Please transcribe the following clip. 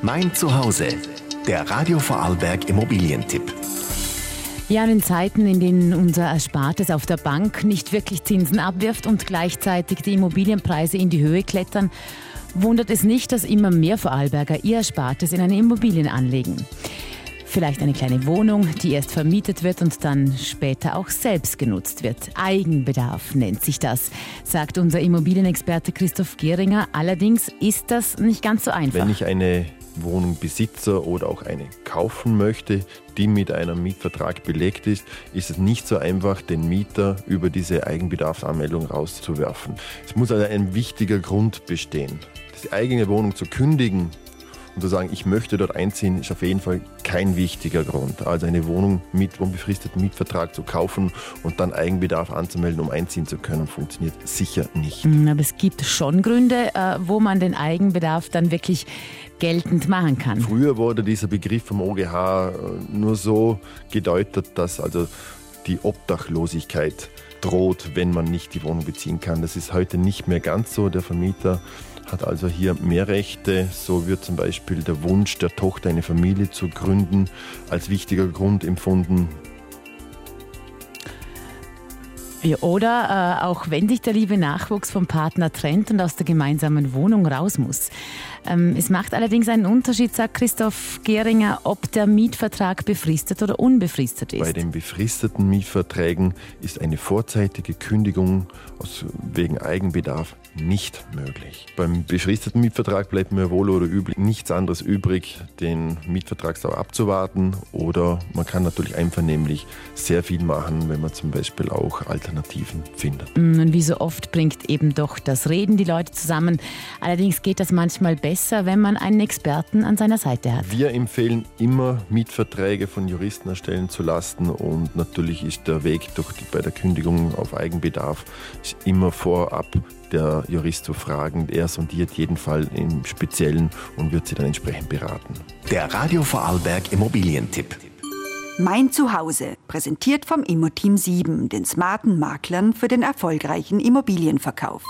Mein Zuhause. Der Radio Vorarlberg Immobilientipp. Ja, in Zeiten, in denen unser Erspartes auf der Bank nicht wirklich Zinsen abwirft und gleichzeitig die Immobilienpreise in die Höhe klettern, wundert es nicht, dass immer mehr Vorarlberger ihr Erspartes in eine Immobilien anlegen. Vielleicht eine kleine Wohnung, die erst vermietet wird und dann später auch selbst genutzt wird. Eigenbedarf nennt sich das, sagt unser Immobilienexperte Christoph Gehringer. Allerdings ist das nicht ganz so einfach. Wenn ich eine Wohnung besitze oder auch eine kaufen möchte, die mit einem Mietvertrag belegt ist, ist es nicht so einfach, den Mieter über diese Eigenbedarfsanmeldung rauszuwerfen. Es muss also ein wichtiger Grund bestehen. Die eigene Wohnung zu kündigen und zu sagen, ich möchte dort einziehen, ist auf jeden Fall kein wichtiger Grund. Also eine Wohnung mit unbefristeten Mietvertrag zu kaufen und dann Eigenbedarf anzumelden, um einziehen zu können, funktioniert sicher nicht. Mm, aber es gibt schon Gründe, äh, wo man den Eigenbedarf dann wirklich geltend machen kann. Früher wurde dieser Begriff vom OGH äh, nur so gedeutet, dass also die Obdachlosigkeit droht, wenn man nicht die Wohnung beziehen kann. Das ist heute nicht mehr ganz so. Der Vermieter hat also hier mehr Rechte. So wird zum Beispiel der Wunsch der Tochter, eine Familie zu gründen, als wichtiger Grund empfunden. Oder äh, auch wenn sich der liebe Nachwuchs vom Partner trennt und aus der gemeinsamen Wohnung raus muss. Ähm, es macht allerdings einen Unterschied, sagt Christoph Geringer, ob der Mietvertrag befristet oder unbefristet ist. Bei den befristeten Mietverträgen ist eine vorzeitige Kündigung aus, wegen Eigenbedarf nicht möglich. Beim befristeten Mietvertrag bleibt mir wohl oder üblich nichts anderes übrig, den Mietvertragsdauer abzuwarten oder man kann natürlich einvernehmlich sehr viel machen, wenn man zum Beispiel auch Alternativen findet. Mm, und wie so oft bringt eben doch das Reden die Leute zusammen. Allerdings geht das manchmal besser, wenn man einen Experten an seiner Seite hat. Wir empfehlen immer, Mietverträge von Juristen erstellen zu lassen und natürlich ist der Weg durch die, bei der Kündigung auf Eigenbedarf immer vorab der Jurist zu fragen. Er sondiert jeden Fall im Speziellen und wird sie dann entsprechend beraten. Der Radio Vorarlberg Immobilientipp. Mein Zuhause, präsentiert vom Immo-Team 7, den smarten Maklern für den erfolgreichen Immobilienverkauf.